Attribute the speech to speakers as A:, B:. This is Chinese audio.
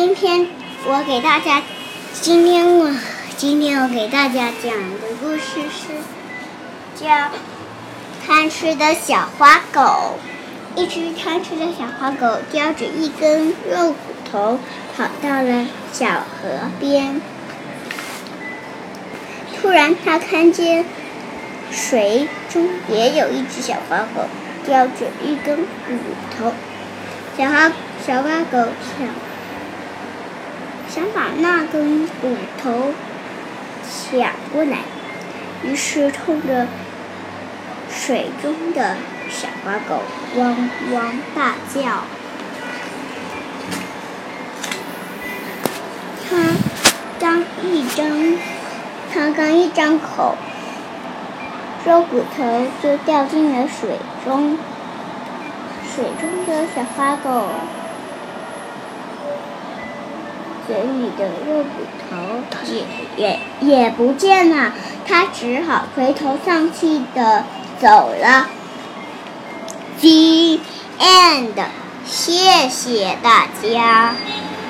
A: 今天我给大家，今天我今天我给大家讲的故事是叫《贪吃的小花狗》。一只贪吃的小花狗叼着一根肉骨头，跑到了小河边。突然，它看见水中也有一只小花狗，叼着一根骨头。小花小花狗想想把那根骨头抢过来，于是冲着水中的。小花狗汪汪大叫，它刚一张，它刚一张口，肉骨头就掉进了水中。水中的小花狗嘴里的肉骨头也也也不见了，他只好垂头丧气的走了。The end，谢谢大家。